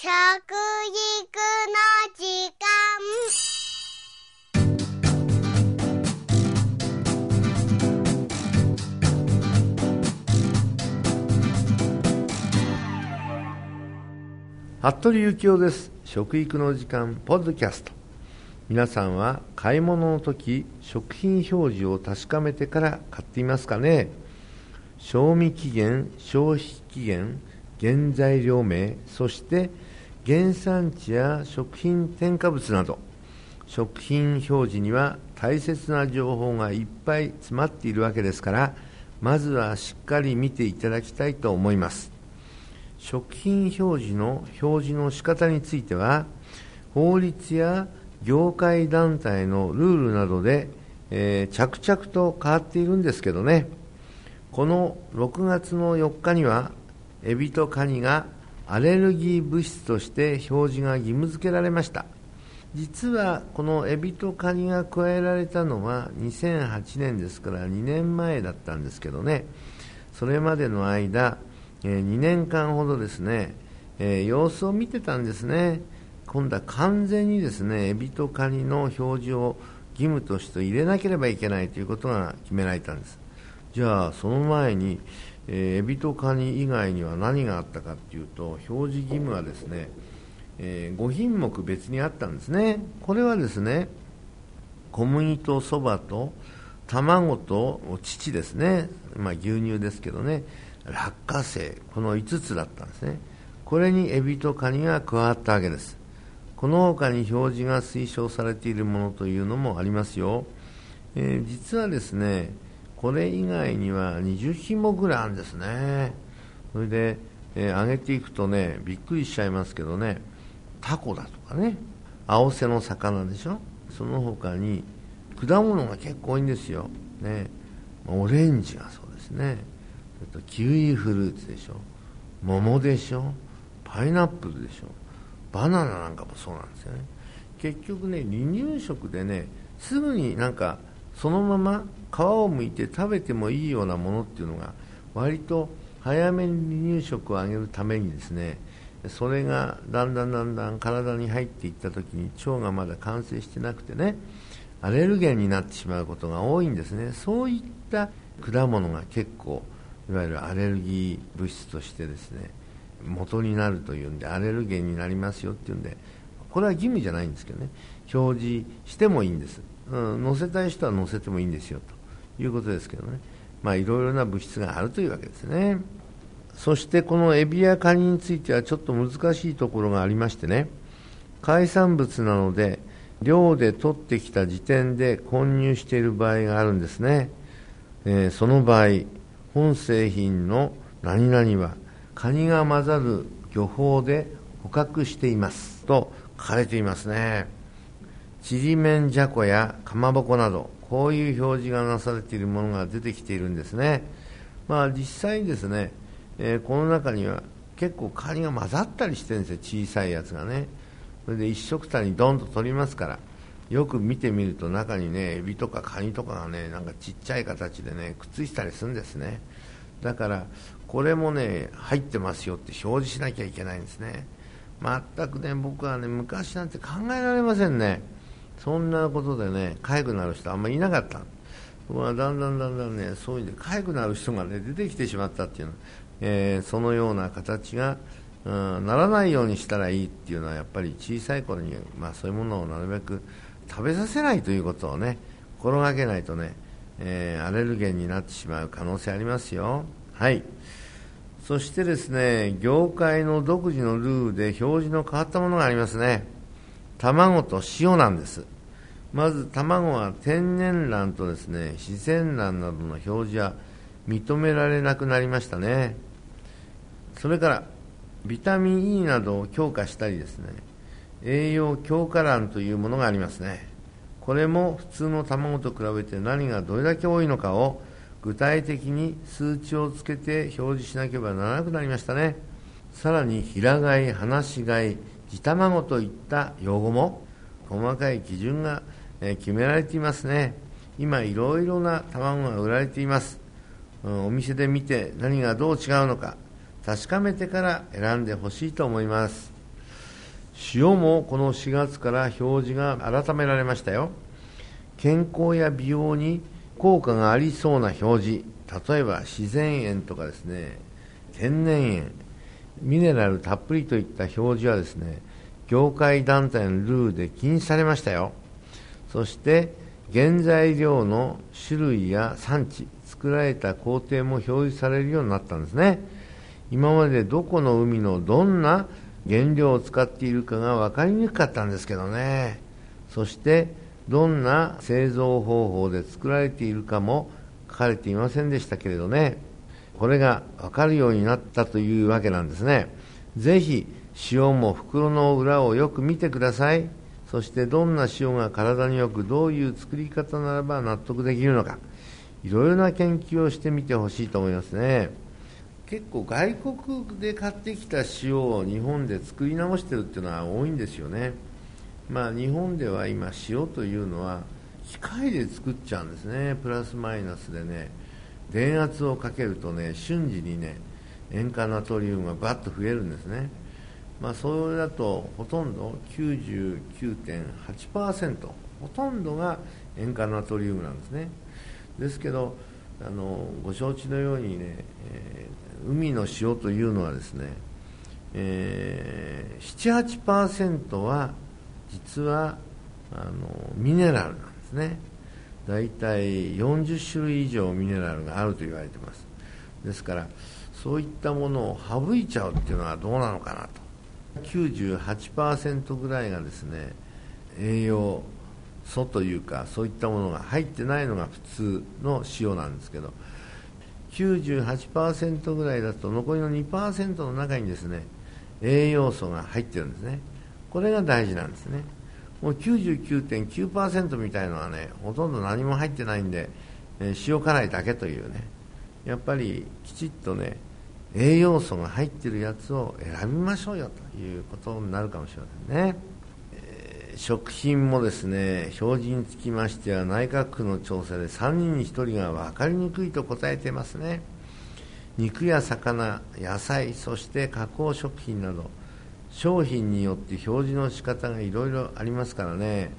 食育の時間。服部幸男です。食育の時間ポッドキャスト。皆さんは買い物の時食品表示を確かめてから買っていますかね。賞味期限消費期限原材料名そして原産地や食品添加物など食品表示には大切な情報がいっぱい詰まっているわけですからまずはしっかり見ていただきたいと思います。食品表示の表示の仕方については法律や業界団体のルールなどで、えー、着々と変わっているんですけどね。この6月の4日にはエビとカニがアレルギー物質として表示が義務付けられました。実はこのエビとカニが加えられたのは2008年ですから2年前だったんですけどね。それまでの間え、2年間ほどですね、え、様子を見てたんですね。今度は完全にですねエビとカニの表示を義務として入れなければいけないということが決められたんです。じゃあその前に、えー、エビとカニ以外には何があったかというと表示義務はですね、え5品目別にあったんですね。これはですね小麦とそばと卵と乳ですね、まあ、牛乳ですけどね。落花生。この5つだったんですね。これにエビとカニが加わったわけです。この他に表示が推奨されているものというのもありますよ、えー、実はですねこれ以外には20品目ぐらいあるんですね。それで、えー、上げていくとねびっくりしちゃいますけどねタコだとかね青瀬の魚でしょ？その他に果物が結構多いんですよ、ね、オレンジがそうですね。とキウイフルーツでしょ？桃でしょ？パイナップルでしょ？バナナなんかもそうなんですよね。結局ね離乳食でねすぐになんかそのまま皮をむいて食べてもいいようなものっていうのが割と早めに離乳食を上げるためにですねそれがだんだんだんだん体に入っていった時に腸がまだ完成してなくてねアレルゲンになってしまうことが多いんですね。そういった果物が結構いわゆるアレルギー物質としてですね元になるというんでアレルゲンになりますよっていうんでこれは義務じゃないんですけどね表示してもいいんです、うん、載せたい人は載せてもいいんですよということですけどね。まあいろいろな物質があるというわけですね。そしてこのエビやカニについてはちょっと難しいところがありましてね。海産物なので漁で取ってきた時点で混入している場合があるんですね、えー、その場合本製品の何々はカニが混ざる漁法で捕獲していますと書かれていますね。ちりめんじゃこやかまぼこなどこういう表示がなされているものが出てきているんですね。まあ実際にですね、えー、この中には結構カニが混ざったりしてるんですよ。小さいやつがね。それで一食単にドンと取りますからよく見てみると中にねエビとかカニとかがねなんかちっちゃい形でねくっついたりするんですね。だからこれもね入ってますよって表示しなきゃいけないんですね。全くね僕はね昔なんて考えられませんね。そんなことでね痒くなる人あんまりいなかった。僕はだんだんだんだんねそういうで痒くなる人がね出てきてしまったっていうの、えー、そのような形がうん、ならないようにしたらいいっていうのはやっぱり小さい頃に、まあ、そういうものをなるべく食べさせないということをね心がけないとね、えー、アレルゲンになってしまう可能性ありますよ。はい。そしてですね業界の独自のルールで表示の変わったものがありますね。卵と塩なんです。まず卵は天然卵とですね自然卵などの表示は認められなくなりましたね。それからビタミン E などを強化したりですね栄養強化欄というものがありますね。これも普通の卵と比べて何がどれだけ多いのかを具体的に数値をつけて表示しなければならなくなりましたね。さらに平飼い、放し飼い、地卵といった用語も細かい基準が決められていますね。今いろいろな卵が売られています。お店で見て何がどう違うのか確かめてから選んでほしいと思います。塩もこの4月から表示が改められましたよ。健康や美容に効果がありそうな表示。例えば自然塩とかですね。天然塩ミネラルたっぷりといった表示はですね業界団体のルールで禁止されましたよ。そして原材料の種類や産地作られた工程も表示されるようになったんですね。今までどこの海のどんな原料を使っているかが分かりにくかったんですけどね。そしてどんな製造方法で作られているかも書かれていませんでしたけれどね。これが分かるようになったというわけなんですね。ぜひ塩も袋の裏をよく見てください。そしてどんな塩が体によくどういう作り方ならば納得できるのか。いろいろな研究をしてみてほしいと思いますね。結構外国で買ってきた塩を日本で作り直してるっていうのは多いんですよね。まあ日本では今塩というのは機械で作っちゃうんですね。プラスマイナスでね。電圧をかけるとね瞬時にね塩化ナトリウムがバッと増えるんですね。まあ、それだとほとんど99.8%ほとんどが塩化ナトリウムなんですね。ですけどあのご承知のようにね、えー、海の塩というのはですね、えー、78%は実はあのミネラルなんですね。大体40種類以上ミネラルがあると言われてます。ですからそういったものを省いちゃうっていうのはどうなのかなと。98%ぐらいがですね栄養素というかそういったものが入ってないのが普通の塩なんですけど98%ぐらいだと残りの2%の中にですね栄養素が入ってるんですね。これが大事なんですね。もう99.9%みたいのはねほとんど何も入ってないんで、え塩辛いだけというね。やっぱりきちっとね栄養素が入ってるやつを選びましょうよということになるかもしれませんね、え、食品もですね表示につきましては内閣府の調査で3人に1人が分かりにくいと答えていますね。肉や魚野菜そして加工食品など商品によって表示の仕方がいろいろありますからね。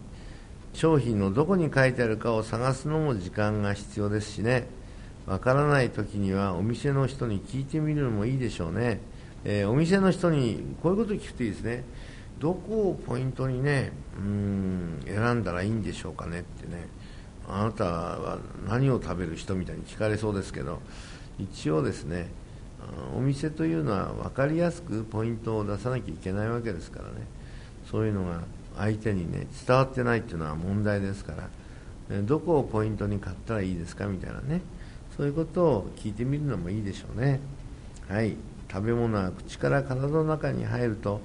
商品のどこに書いてあるかを探すのも時間が必要ですしね。わからない時にはお店の人に聞いてみるのもいいでしょうね、えー、お店の人にこういうこと聞くといいですね。どこをポイントにねうん選んだらいいんでしょうかねってね。あなたは何を食べる人みたいに聞かれそうですけど一応ですねお店というのは分かりやすくポイントを出さなきゃいけないわけですからね。そういうのが相手にね伝わってないっていうのは問題ですから。どこをポイントに買ったらいいですかみたいなね。そういうことを聞いてみるのもいいでしょうね。はい。食べ物は口から体の中に入ると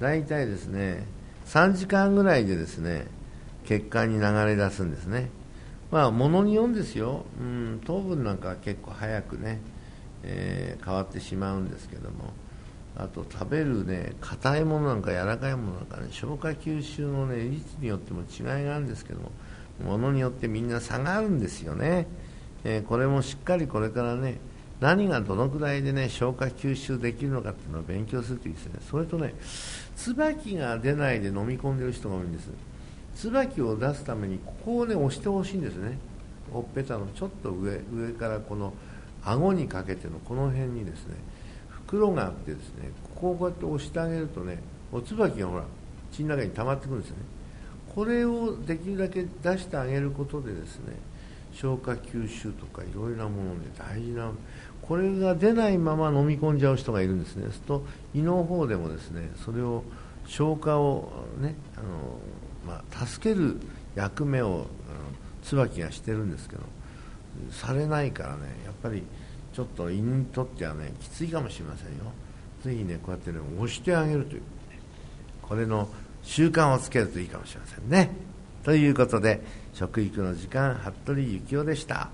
大体ですね3時間ぐらいでですね血管に流れ出すんですね。まあ物によるんですよ、うん、糖分なんかは結構早くね、えー、変わってしまうんですけどもあと食べるね硬いものなんか柔らかいものなんかね消化吸収のね率によっても違いがあるんですけどもものによってみんな差があるんですよね。えー、これもしっかりこれからね何がどのくらいでね消化吸収できるのかっていうのを勉強するといいですね。それとね椿が出ないで飲み込んでる人が多いんです。椿を出すためにここをね押してほしいんですね。ほっぺたのちょっと上上からこの顎にかけてのこの辺にですね袋があってですねここをこうやって押してあげるとねお椿がほら血の中に溜まってくるんですよね。これをできるだけ出してあげることでですね消化吸収とかいろいろなもので大事なこれが出ないまま飲み込んじゃう人がいるんですね。すると胃の方でもですねそれを消化をねあの、まあ、助ける役目をあの椿がしてるんですけどされないからね。やっぱりちょっと胃にとってはねきついかもしれませんよ。ぜひねこうやってね押してあげるという。これの習慣をつけるといいかもしれませんね。ということで食育の時間服部幸男でした。